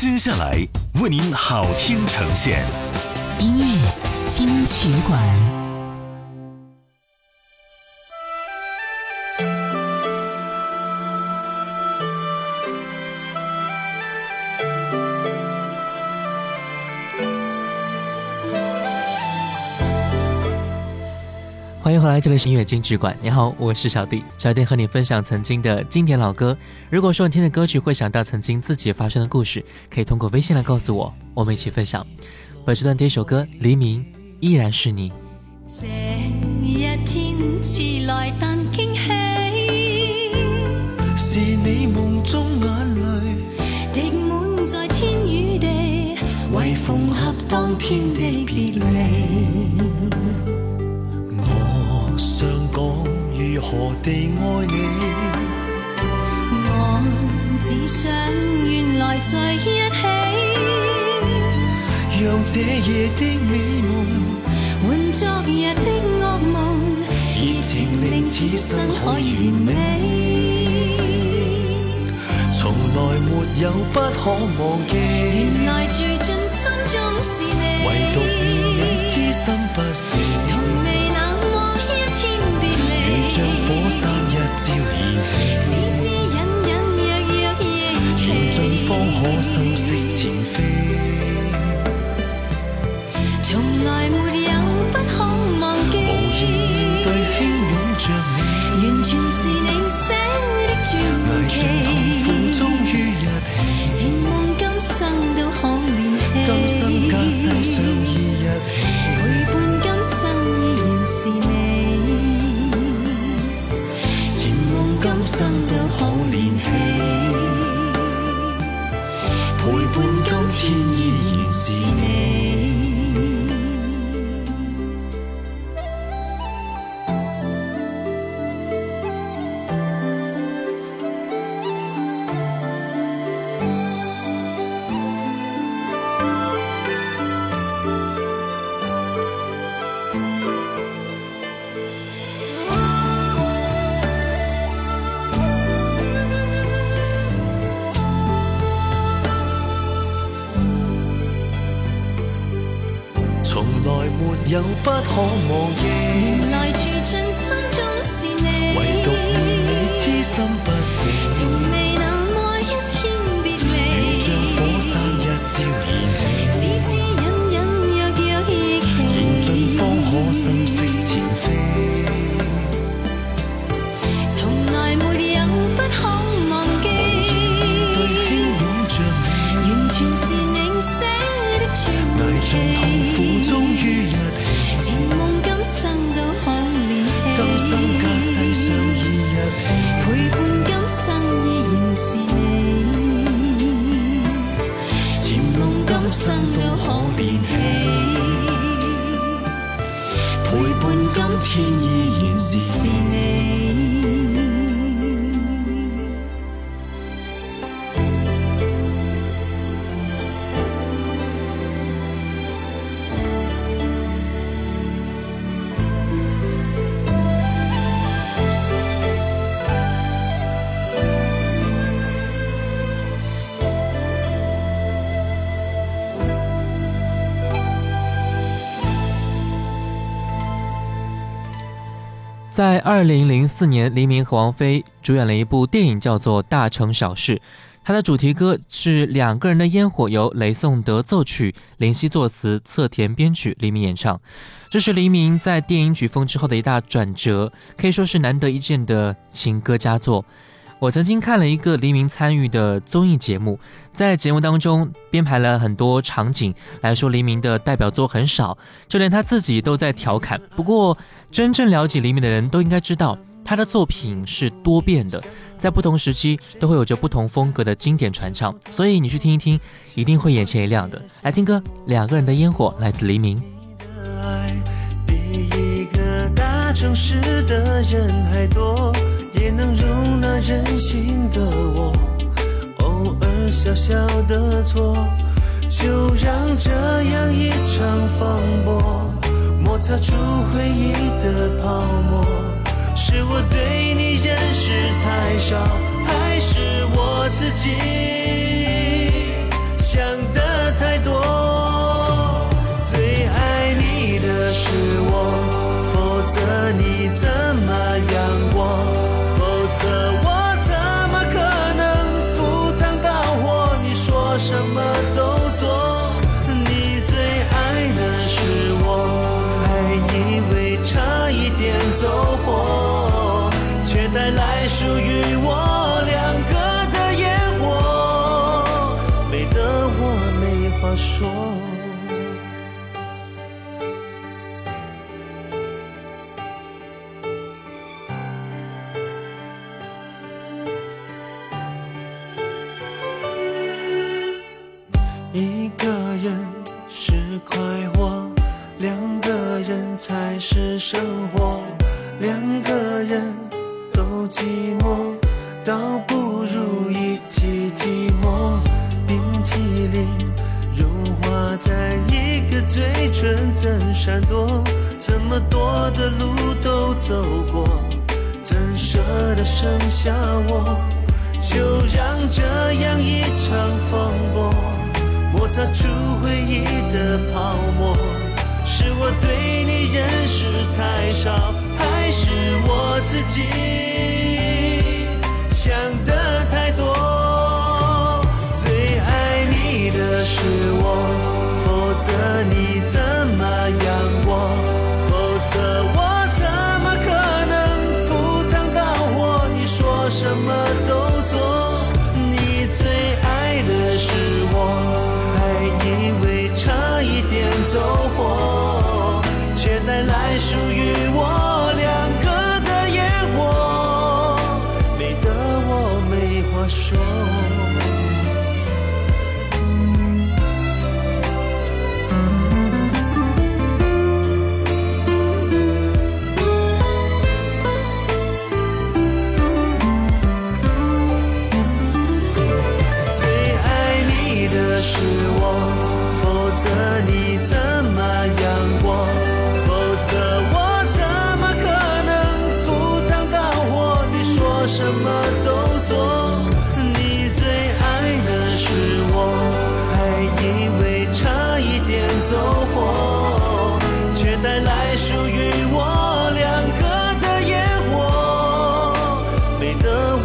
接下来为您好听呈现，音乐金曲馆。来，这里是音乐金曲馆。你好，我是小弟。小弟和你分享曾经的经典老歌。如果说你听的歌曲会想到曾经自己发生的故事，可以通过微信来告诉我，我们一起分享。我这段第一首歌《黎明依然是你》。这一天迟来但惊喜，是你梦中眼泪滴满在天与地，为缝合当天的别离。何地爱你，我只想原来在一起，让这夜的美梦换昨日的恶梦，热情令此生可完美，从来没有不可忘记。原来住进心中是你，朝燃起，只知隐隐约约忆起，缘尽方可心息前飞。今生都可连起，陪伴在二零零四年，黎明和王菲主演了一部电影，叫做《大城小事》。它的主题歌是《两个人的烟火》，由雷颂德奏曲，林夕作词，侧田编曲，黎明演唱。这是黎明在电影曲风之后的一大转折，可以说是难得一见的情歌佳作。我曾经看了一个黎明参与的综艺节目，在节目当中编排了很多场景来说黎明的代表作很少，就连他自己都在调侃。不过，真正了解黎明的人都应该知道，他的作品是多变的，在不同时期都会有着不同风格的经典传唱。所以你去听一听，一定会眼前一亮的。来听歌，《两个人的烟火》来自黎明。城市的人还多。能容纳任性的我，偶尔小小的错，就让这样一场风波摩擦出回忆的泡沫。是我对你认识太少，还是我自己？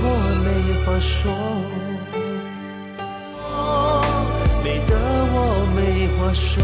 我没话说。美得我没话说。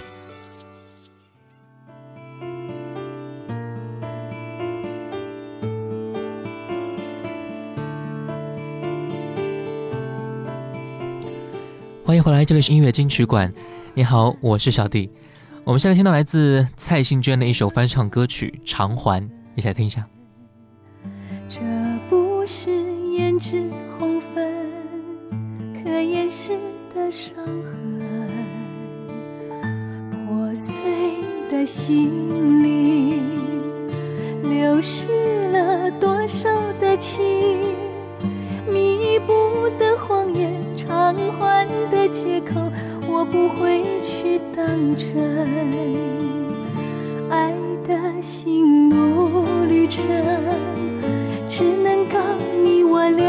欢迎回来，这里是音乐金曲馆。你好，我是小弟。我们现在听到来自蔡幸娟的一首翻唱歌曲《偿还》，一起来听一下。这不是胭脂红粉可掩饰的伤痕，破碎的心灵流失了多少的情，弥补的谎言，偿还的借口，我不会去当真。爱的心路旅程。只能告你我两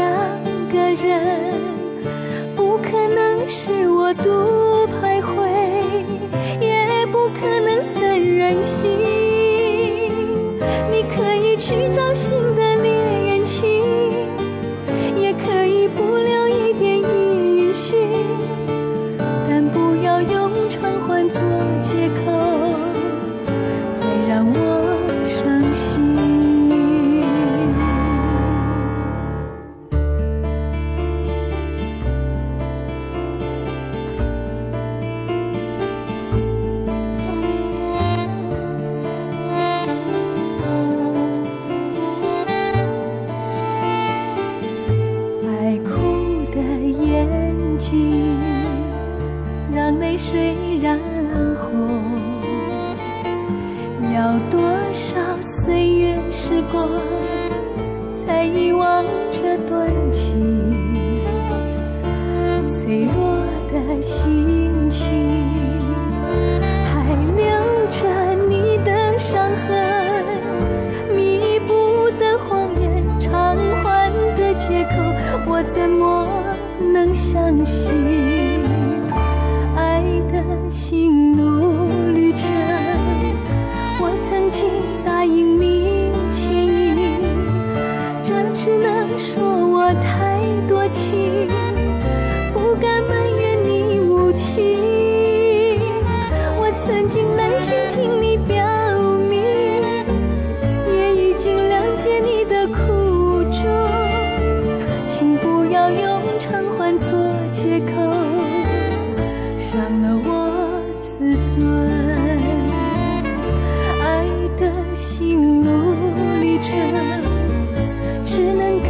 个人，不可能是我独徘徊，也不可能三人行。你可以去找水染红，要多少岁月时光才遗忘这段情？脆弱的心情还留着你的伤痕，弥补的谎言，偿还的借口，我怎么能相信？的心路旅程，我曾经答应你牵引，这只能说我太多情。不敢埋怨你无情，我曾经耐心听你表明，也已经谅解你的苦衷，请不要用偿还做借口，伤了我自尊。爱的心路历程，只能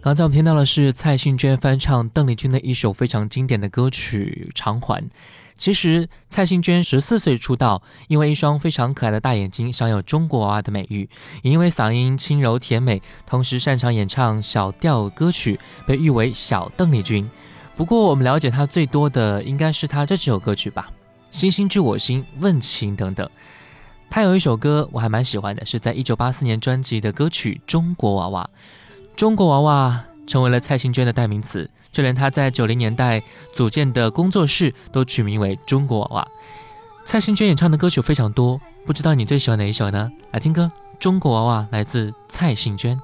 刚才我们听到的是蔡幸娟翻唱邓丽君的一首非常经典的歌曲《偿还》。其实蔡幸娟十四岁出道，因为一双非常可爱的大眼睛，享有中国娃娃的美誉；也因为嗓音轻柔甜美，同时擅长演唱小调歌曲，被誉为“小邓丽君”。不过，我们了解她最多的应该是她这几首歌曲吧，《星星知我心》《问情》等等。她有一首歌我还蛮喜欢的，是在一九八四年专辑的歌曲《中国娃娃》。中国娃娃成为了蔡幸娟的代名词，就连她在九零年代组建的工作室都取名为“中国娃娃”。蔡幸娟演唱的歌曲非常多，不知道你最喜欢哪一首呢？来听歌，《中国娃娃》来自蔡幸娟。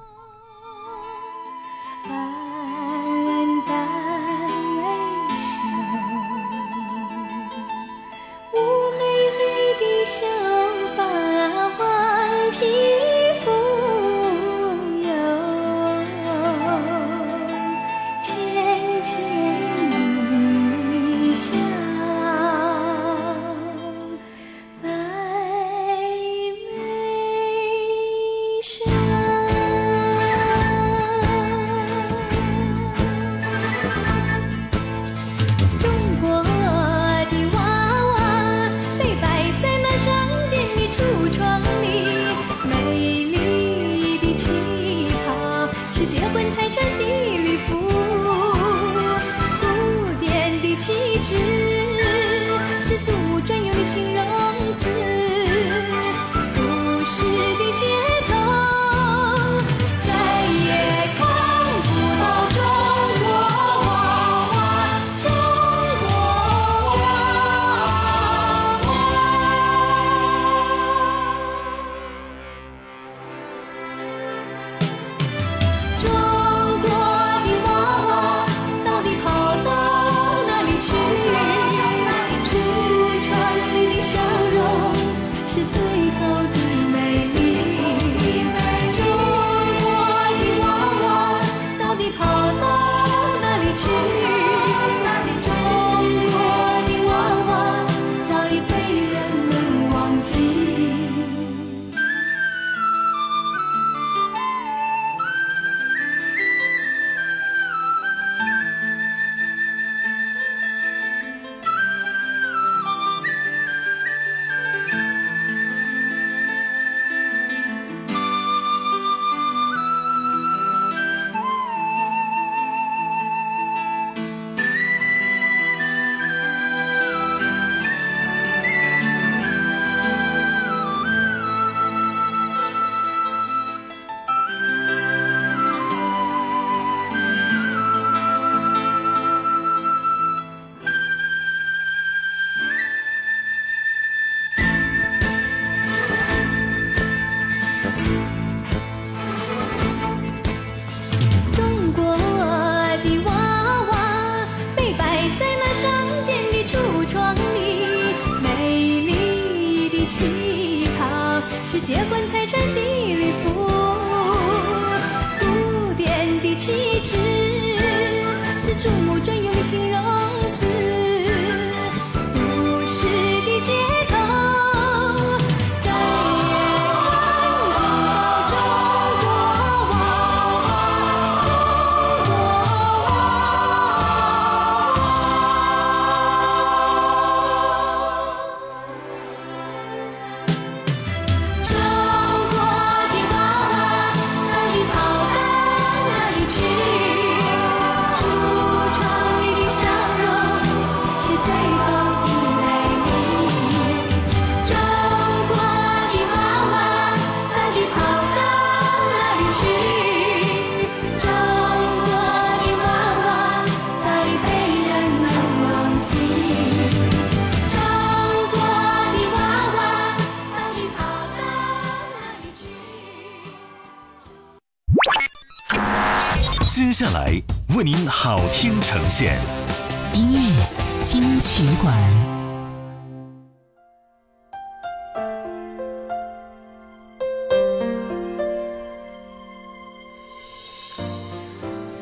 音乐金曲馆。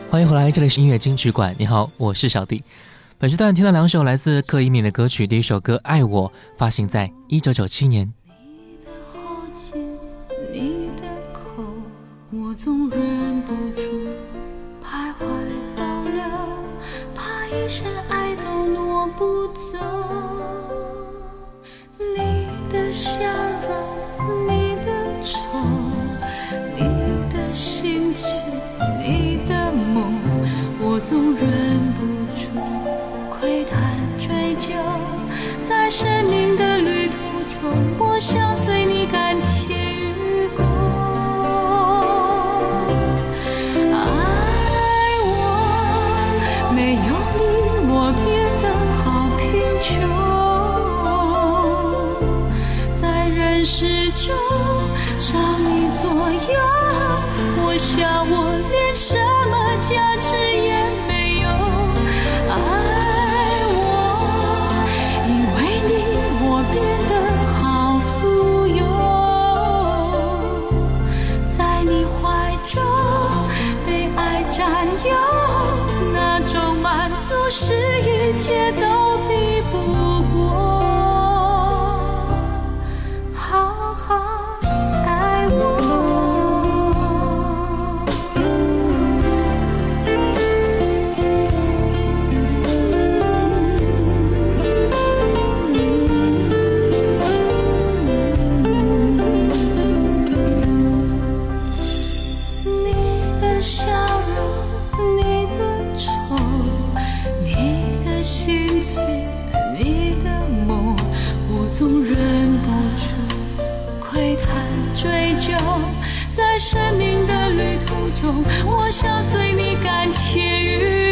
欢迎回来这里是音乐金曲馆。你好我是小弟。本时段听到两首来自柯以敏的歌曲第一首歌爱我发行在一九九七年。始终心起你的梦我总忍不住窥探追究在生命的旅途中我想随你甘甜与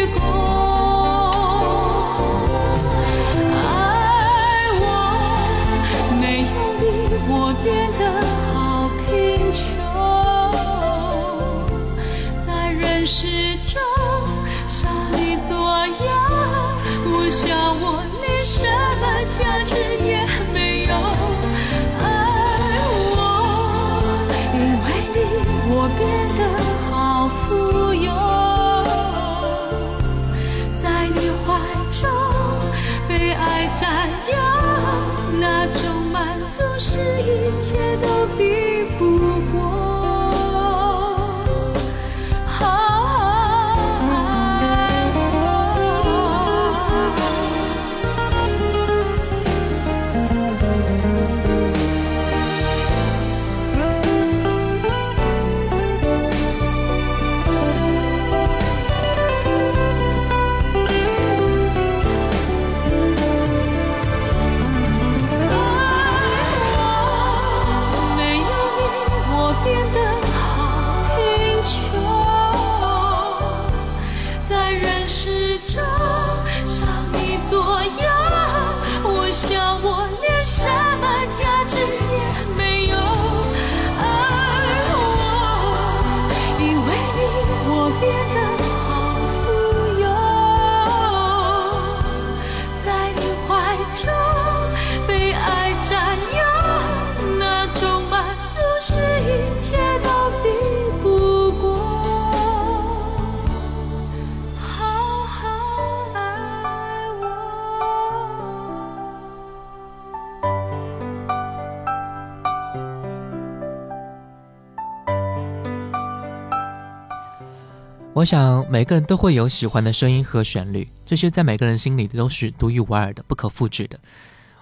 我想每个人都会有喜欢的声音和旋律，这些在每个人心里都是独一无二的、不可复制的。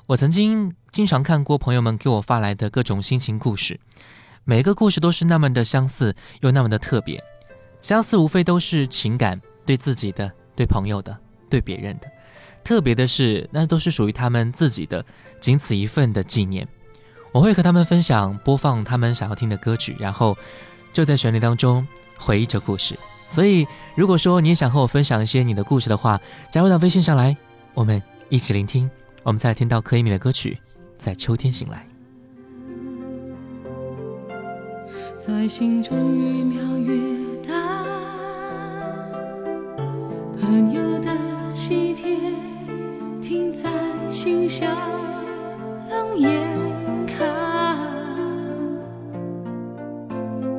我曾经经常看过朋友们给我发来的各种心情故事，每个故事都是那么的相似，又那么的特别。相似无非都是情感，对自己的、对朋友的、对别人的。特别的是，那都是属于他们自己的，仅此一份的纪念。我会和他们分享，播放他们想要听的歌曲，然后就在旋律当中回忆着故事。所以，如果说你也想和我分享一些你的故事的话，加入到微信上来，我们一起聆听。我们再来听到柯以敏的歌曲《在秋天醒来》。在心中越描越淡，朋友的喜帖停在信箱，冷眼看。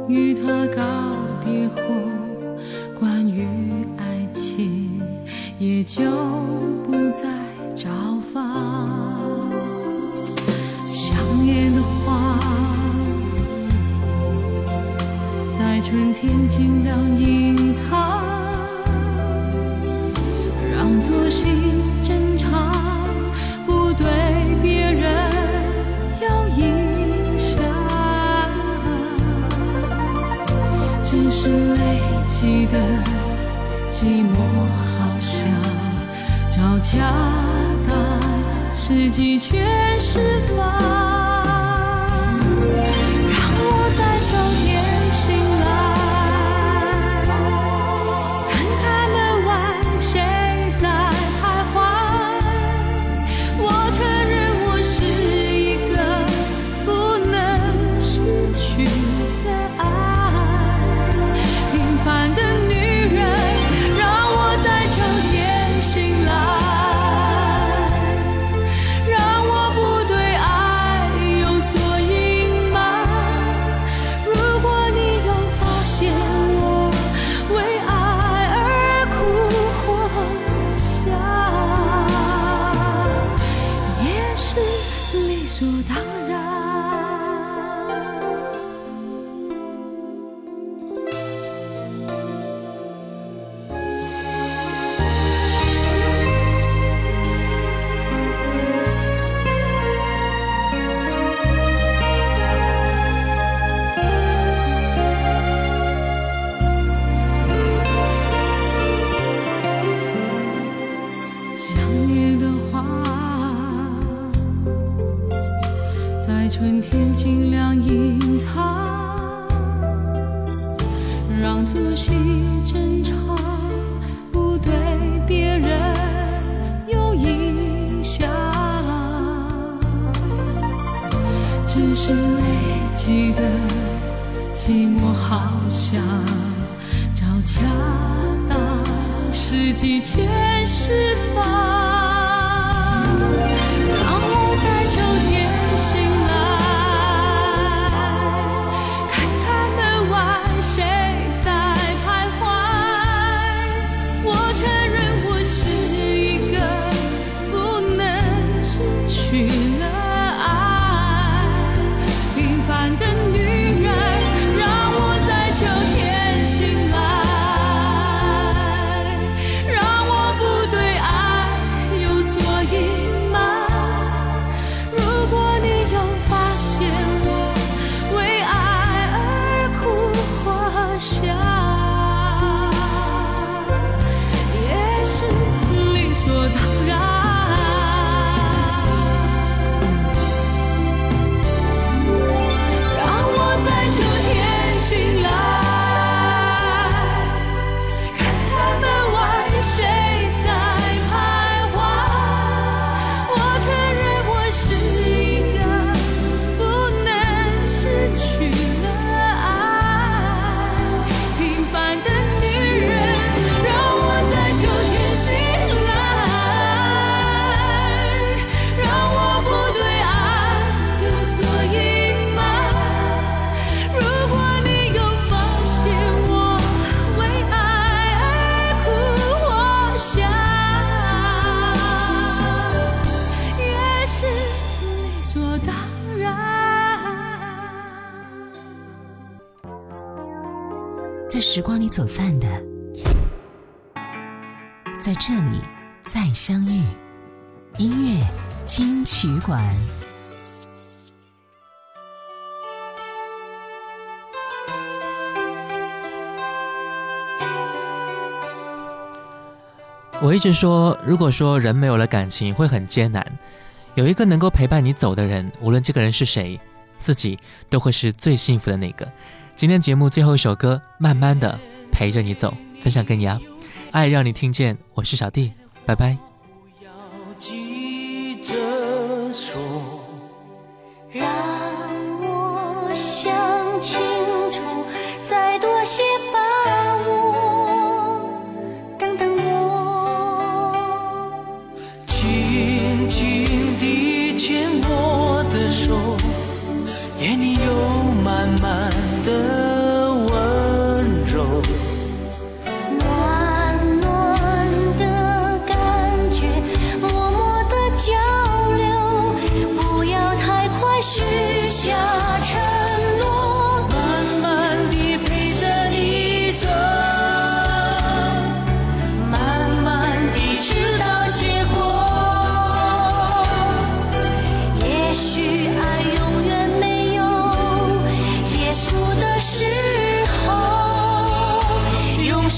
与他告尽量隐藏，让作息正常，不对别人有影响。只是累积的寂寞，好像找恰当时机全释放。相遇音乐金曲馆。我一直说如果说人没有了感情会很艰难。有一个能够陪伴你走的人无论这个人是谁自己都会是最幸福的那个。今天节目最后一首歌慢慢的陪着你走分享给你啊。爱让你听见我是小弟拜拜。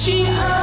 亲爱。